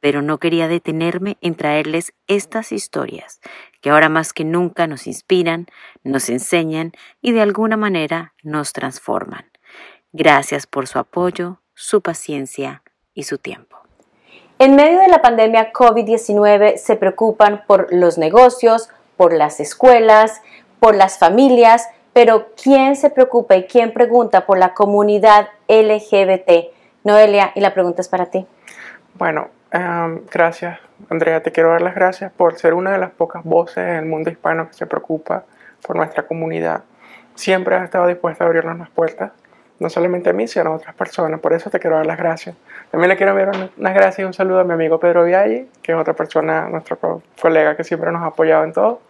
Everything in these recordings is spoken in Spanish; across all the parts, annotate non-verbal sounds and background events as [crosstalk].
pero no quería detenerme en traerles estas historias que ahora más que nunca nos inspiran, nos enseñan y de alguna manera nos transforman. Gracias por su apoyo, su paciencia y su tiempo. En medio de la pandemia COVID-19 se preocupan por los negocios, por las escuelas, por las familias, pero ¿quién se preocupa y quién pregunta por la comunidad LGBT? Noelia, y la pregunta es para ti. Bueno, em, gracias, Andrea. Te quiero dar las gracias por ser una de las pocas voces en el mundo hispano que se preocupa por nuestra comunidad. Siempre has estado dispuesta a abrirnos las puertas no solamente a mí, sino a otras personas. Por eso te quiero dar las gracias. También le quiero enviar unas gracias y un saludo a mi amigo Pedro Vialli, que es otra persona, nuestro colega que siempre nos ha apoyado en todo,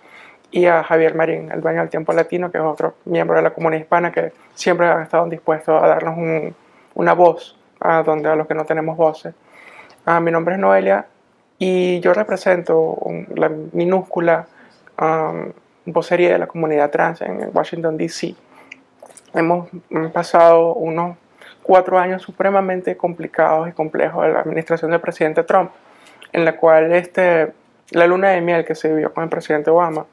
y a Javier Marín, el dueño del Tiempo Latino, que es otro miembro de la comunidad hispana que siempre ha estado dispuesto a darnos una voz a, donde, a los que no tenemos voces. Ah, mi nombre es Noelia y yo represento la minúscula um, vocería de la comunidad trans en Washington, D.C hemos pasado unos cuatro años supremamente complicados y complejos de la administración del presidente Trump, en la cual este, la luna de miel que se vivió con el presidente Obama,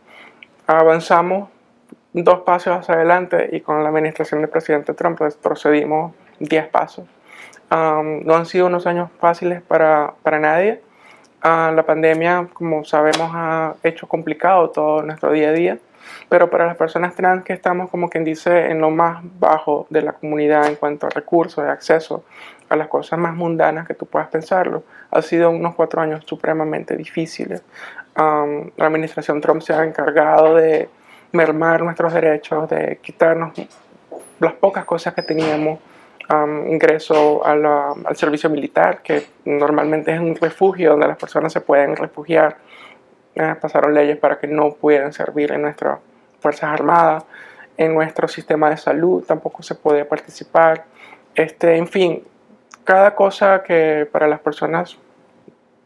avanzamos dos pasos hacia adelante y con la administración del presidente Trump procedimos diez pasos. No han sido unos años fáciles para, para nadie. Ah, la pandemia, como sabemos, ha hecho complicado todo nuestro día a día. Pero para las personas trans que estamos, como quien dice, en lo más bajo de la comunidad en cuanto a recursos y acceso a las cosas más mundanas que tú puedas pensarlo, ha sido unos cuatro años supremamente difíciles. la administración Trump se ha encargado de mermar nuestros derechos, de quitarnos las pocas cosas que teníamos, ingreso al servicio militar, que normalmente es un refugio donde las personas se pueden refugiar eh, pasaron leyes para que no pudieran servir en nuestras Fuerzas Armadas, en nuestro sistema de salud tampoco se podía participar. Este, en fin, cada cosa que para las personas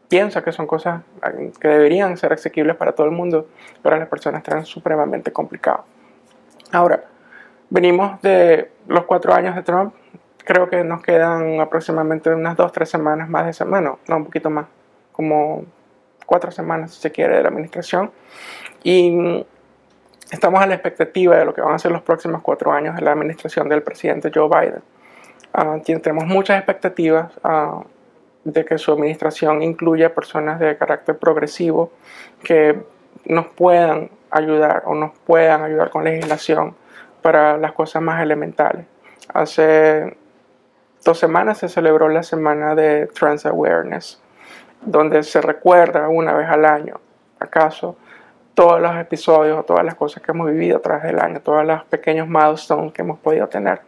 piensa que son cosas que deberían ser asequibles para todo el mundo, para las personas trans supremamente complicado. Ahora, venimos de los cuatro años de Trump, creo que nos quedan aproximadamente unas dos, tres semanas más de semana, no, un poquito más, como cuatro semanas, si se quiere, de la administración. Y estamos a la expectativa de lo que van a ser los próximos cuatro años de la administración del presidente Joe Biden. Uh, tenemos muchas expectativas uh, de que su administración incluya personas de carácter progresivo que nos puedan ayudar o nos puedan ayudar con legislación para las cosas más elementales. Hace dos semanas se celebró la semana de Trans Awareness donde se recuerda una vez al año, acaso, todos los episodios, todas las cosas que hemos vivido a través del año, todos los pequeños milestones que hemos podido tener.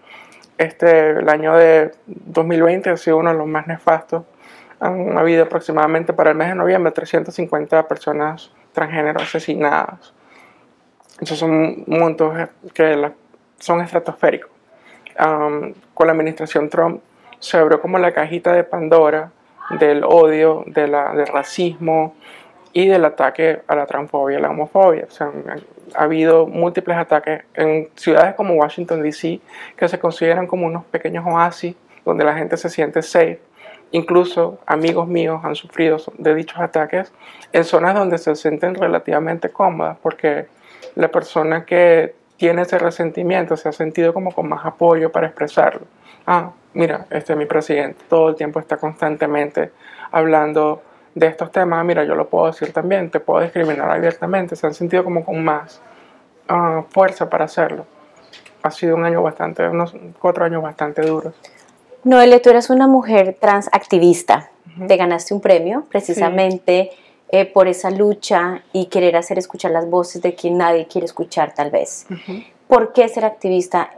Este, el año de 2020 ha sido uno de los más nefastos. Han habido aproximadamente para el mes de noviembre 350 personas transgénero asesinadas. Esos son montos que son estratosféricos. Con la administración Trump se abrió como la cajita de Pandora del odio, de la, del racismo y del ataque a la transfobia y la homofobia. ha habido múltiples ataques en ciudades como Washington, D.C., que se consideran como unos pequeños oasis donde la gente se siente safe. Incluso amigos míos han sufrido de dichos ataques en zonas donde se sienten relativamente cómodas porque la persona que tiene ese resentimiento se ha sentido como con más apoyo para expresarlo. Ah, mira, este es mi presidente, todo el tiempo está constantemente hablando de estos temas, mira, yo lo puedo decir también, te puedo discriminar abiertamente, se han sentido como con más ah, fuerza para hacerlo. Ha sido un año bastante, unos cuatro años bastante duros. Noelia, tú eres una mujer trans activista, te ganaste un premio precisamente eh, por esa lucha y querer hacer escuchar las voces de quien nadie quiere escuchar tal vez. ¿Por qué ser activista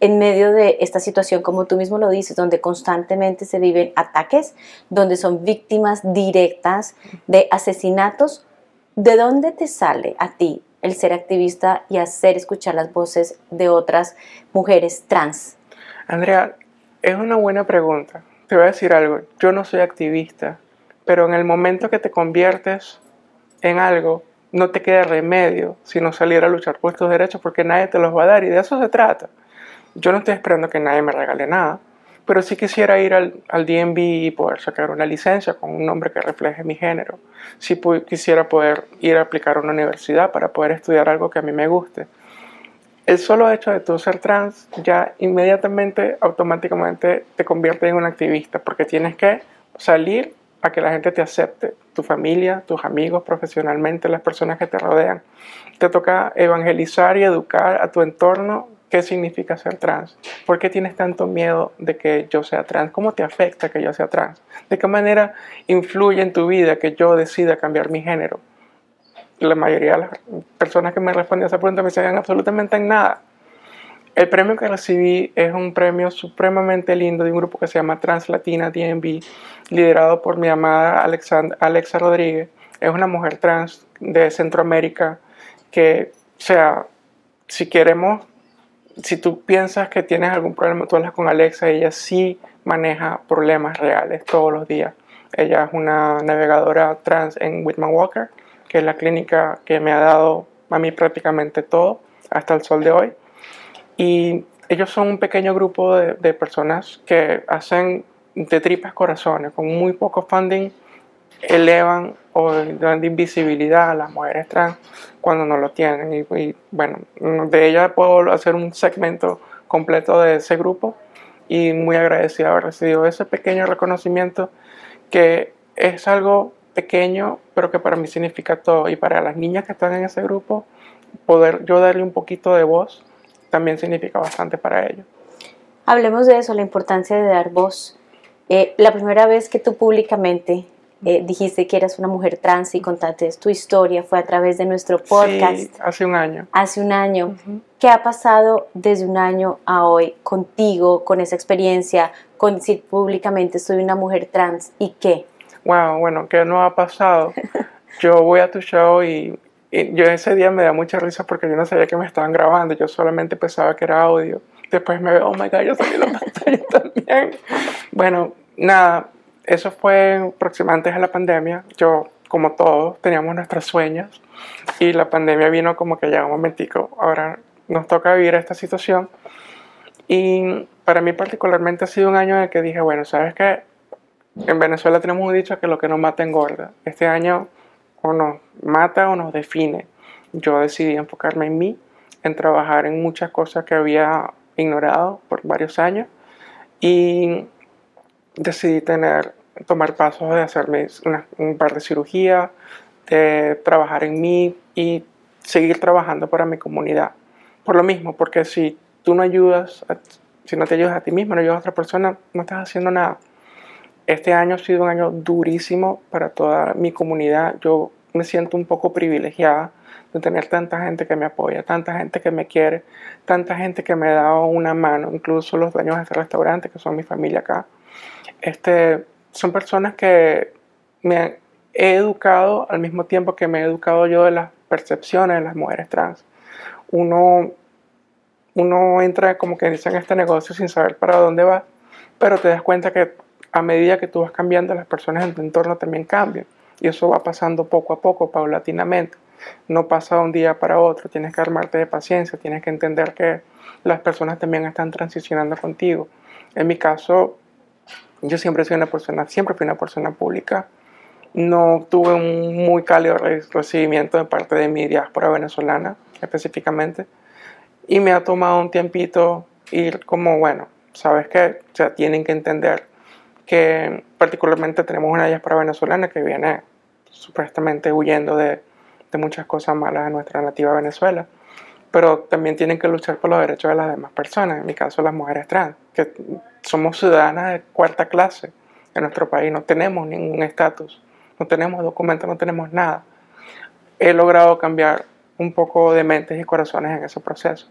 en medio de esta situación, como tú mismo lo dices, donde constantemente se viven ataques, donde son víctimas directas de asesinatos, ¿de dónde te sale a ti el ser activista y hacer escuchar las voces de otras mujeres trans? Andrea, es una buena pregunta. Te voy a decir algo, yo no soy activista, pero en el momento que te conviertes en algo, no te queda remedio sino salir a luchar por tus derechos porque nadie te los va a dar y de eso se trata. Yo no estoy esperando que nadie me regale nada, pero sí quisiera ir al, al DMV y poder sacar una licencia con un nombre que refleje mi género. Sí quisiera poder ir a aplicar a una universidad para poder estudiar algo que a mí me guste. El solo hecho de tú ser trans ya inmediatamente, automáticamente te convierte en un activista porque tienes que salir a que la gente te acepte, tu familia, tus amigos, profesionalmente, las personas que te rodean. Te toca evangelizar y educar a tu entorno qué significa ser trans. ¿Por qué tienes tanto miedo de que yo sea trans? ¿Cómo te afecta que yo sea trans? ¿De qué manera influye en tu vida que yo decida cambiar mi género? La mayoría de las personas que me responden a esa pregunta me dicen absolutamente en nada. El premio que recibí es un premio supremamente lindo de un grupo que se llama Translatina DNB, liderado por mi amada Alexa Rodríguez. Es una mujer trans de Centroamérica que, o sea, si queremos, si tú piensas que tienes algún problema, tú hablas con Alexa, ella sí maneja problemas reales todos los días. Ella es una navegadora trans en Whitman Walker, que es la clínica que me ha dado a mí prácticamente todo hasta el sol de hoy. Y ellos son un pequeño grupo de, personas que hacen de tripas corazones, con muy poco funding, elevan o dan invisibilidad a las mujeres trans cuando no lo tienen. Y, bueno, de ella puedo hacer un segmento completo de ese grupo y muy agradecido haber recibido ese pequeño reconocimiento que es algo pequeño, pero que para mí significa todo. Y para las niñas que están en ese grupo, poder yo darle un poquito de voz también significa bastante para ellos. Hablemos de eso, la importancia de dar voz. Eh, la primera vez que tú públicamente eh, dijiste que eras una mujer trans y contaste tu historia fue a través de nuestro podcast. Sí, hace un año. Hace un año. ¿Qué ha pasado desde un año a hoy contigo, con esa experiencia, con decir públicamente soy una mujer trans y qué? Wow, bueno, ¿qué no ha pasado? [laughs] Yo voy a tu show y y yo ese día me da mucha risa porque yo no sabía que me estaban grabando, yo solamente pensaba que era audio. Después me veo, oh my god, yo salí la [laughs] pantalla también. Bueno, nada, eso fue aproximadamente antes de la pandemia. Yo, como todos, teníamos nuestros sueños y la pandemia vino como que ya un momentico, ahora nos toca vivir esta situación. Y para mí particularmente ha sido un año en el que dije, bueno, ¿sabes qué? En Venezuela tenemos un dicho que lo que no mata engorda. Este año o nos mata o nos define. Yo decidí enfocarme en mí, en trabajar en muchas cosas que había ignorado por varios años y decidí tener, tomar pasos de hacerme un par de cirugías, de trabajar en mí y seguir trabajando para mi comunidad. Por lo mismo, porque si tú no ayudas, si no te ayudas a ti mismo, no ayudas a otra persona, no estás haciendo nada. Este año ha sido un año durísimo para toda mi comunidad. Yo me siento un poco privilegiada de tener tanta gente que me apoya, tanta gente que me quiere, tanta gente que me ha dado una mano, incluso los dueños de este restaurante, que son mi familia acá. Este, son personas que me he educado al mismo tiempo que me he educado yo de las percepciones de las mujeres trans. Uno, uno entra como que dice en este negocio sin saber para dónde va, pero te das cuenta que a medida que tú vas cambiando, las personas en tu entorno también cambian. Y eso va pasando poco a poco, paulatinamente. No pasa de un día para otro. Tienes que armarte de paciencia, tienes que entender que las personas también están transicionando contigo. En mi caso, yo siempre soy una persona, siempre fui una persona pública. No tuve un muy cálido recibimiento de parte de mi diáspora venezolana, específicamente. Y me ha tomado un tiempito ir como, bueno, sabes que o sea, tienen que entender que particularmente tenemos una diáspora venezolana que viene supuestamente huyendo de, de muchas cosas malas de nuestra nativa Venezuela, pero también tienen que luchar por los derechos de las demás personas, en mi caso las mujeres trans, que somos ciudadanas de cuarta clase en nuestro país, no tenemos ningún estatus, no tenemos documentos, no tenemos nada. He logrado cambiar un poco de mentes y corazones en ese proceso.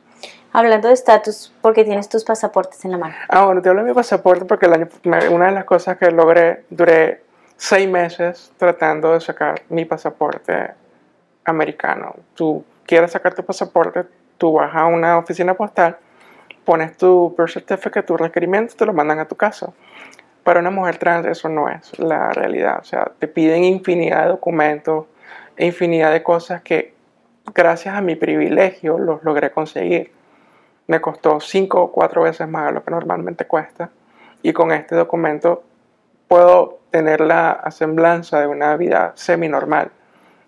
Hablando de estatus, ¿por qué tienes tus pasaportes en la mano? Ah, bueno, te hablo de mi pasaporte porque el año, una de las cosas que logré, duré seis meses tratando de sacar mi pasaporte americano. Tú quieres sacar tu pasaporte, tú vas a una oficina postal, pones tu birth certificate, tu requerimiento, te lo mandan a tu casa. Para una mujer trans eso no es la realidad. O sea, te piden infinidad de documentos, infinidad de cosas que gracias a mi privilegio los logré conseguir. Me costó cinco o cuatro veces más de lo que normalmente cuesta. Y con este documento puedo tener la semblanza de una vida semi-normal.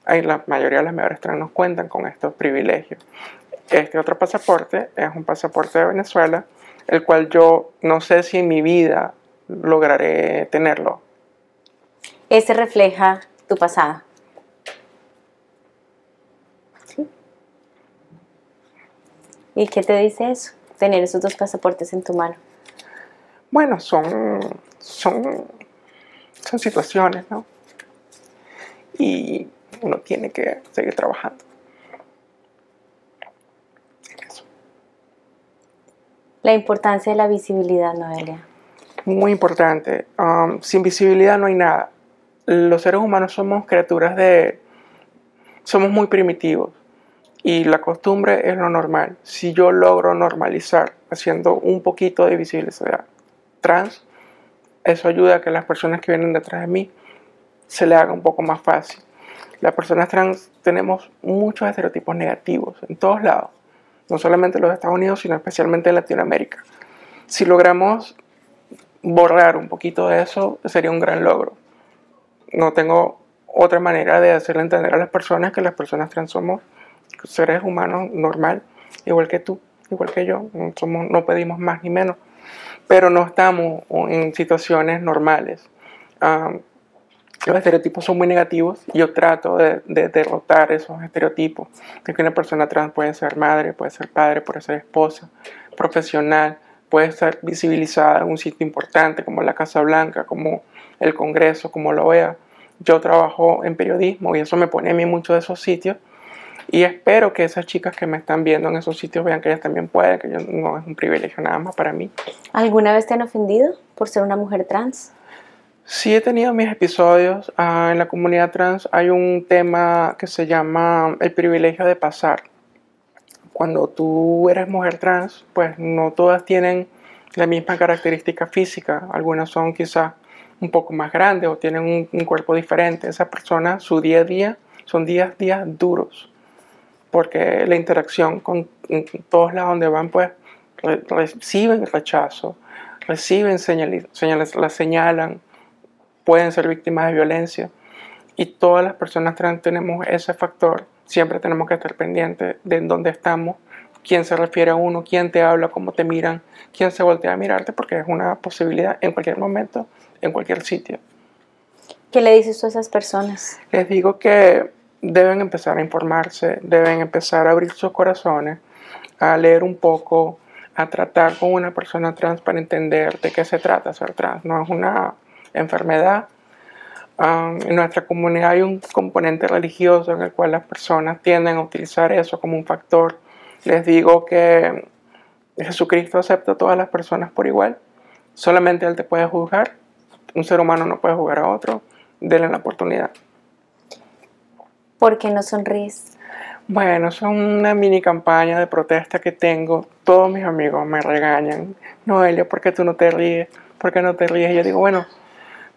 La mayoría de las mejores trans nos cuentan con estos privilegios. Este otro pasaporte es un pasaporte de Venezuela, el cual yo no sé si en mi vida lograré tenerlo. Ese refleja tu pasado. ¿Y qué te dice eso? Tener esos dos pasaportes en tu mano. Bueno, son, son, son situaciones, ¿no? Y uno tiene que seguir trabajando. La importancia de la visibilidad, Noelia. Muy importante. Um, sin visibilidad no hay nada. Los seres humanos somos criaturas de... Somos muy primitivos y la costumbre es lo normal. Si yo logro normalizar haciendo un poquito de visibilidad trans, eso ayuda a que las personas que vienen detrás de mí se le haga un poco más fácil. Las personas trans tenemos muchos estereotipos negativos en todos lados, no solamente en los Estados Unidos, sino especialmente en Latinoamérica. Si logramos borrar un poquito de eso, sería un gran logro. No tengo otra manera de hacerle entender a las personas que las personas trans somos seres humanos normal, igual que tú, igual que yo, somos, no pedimos más ni menos, pero no estamos en situaciones normales. los estereotipos son muy negativos y yo trato de, derrotar esos estereotipos de que una persona trans puede ser madre, puede ser padre, puede ser esposa, profesional, puede ser visibilizada en un sitio importante como la Casa Blanca, como el Congreso, como la OEA. Yo trabajo en periodismo y eso me pone a mí muchos de esos sitios y espero que esas chicas que me están viendo en esos sitios vean que ellas también pueden, que yo, no es un privilegio nada más para mí. ¿Alguna vez te han ofendido por ser una mujer trans? Sí he tenido mis episodios. Ah, en la comunidad trans hay un tema que se llama el privilegio de pasar. Cuando tú eres mujer trans, pues no todas tienen la misma característica física. Algunas son quizás un poco más grandes o tienen un, un cuerpo diferente. Esas personas, su día a día, son días, días duros porque la interacción con todos lados donde van, pues reciben rechazo, reciben señales, señales, las señalan, pueden ser víctimas de violencia. Y todas las personas trans tenemos ese factor. Siempre tenemos que estar pendientes de en dónde estamos, quién se refiere a uno, quién te habla, cómo te miran, quién se voltea a mirarte, porque es una posibilidad en cualquier momento, en cualquier sitio. ¿Qué le dices tú a esas personas? Les digo que deben empezar a informarse, deben empezar a abrir sus corazones, a leer un poco, a tratar con una persona trans para entender de qué se trata ser trans. No es una enfermedad. Um, en nuestra comunidad hay un componente religioso en el cual las personas tienden a utilizar eso como un factor. Les digo que Jesucristo acepta a todas las personas por igual. Solamente Él te puede juzgar. Un ser humano no puede juzgar a otro. Denle la oportunidad. ¿Por qué no sonríes? Bueno, es una mini campaña de protesta que tengo. Todos mis amigos me regañan. Noelia, ¿por qué tú no te ríes? ¿Por qué no te ríes? Y yo digo, bueno,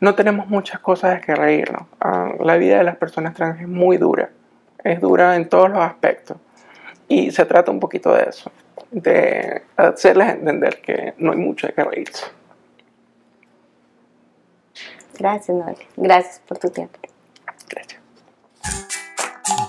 no tenemos muchas cosas de que reírnos. Ah, la vida de las personas trans es muy dura. Es dura en todos los aspectos. Y se trata un poquito de eso. De hacerles entender que no hay mucho de qué reírse. Gracias, Noelia. Gracias por tu tiempo.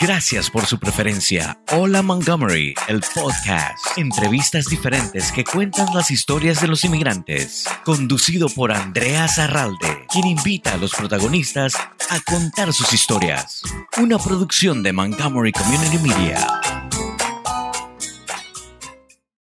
Gracias por su preferencia. Hola Montgomery, el podcast. Entrevistas diferentes que cuentan las historias de los inmigrantes. Conducido por Andrea Zarralde, quien invita a los protagonistas a contar sus historias. Una producción de Montgomery Community Media.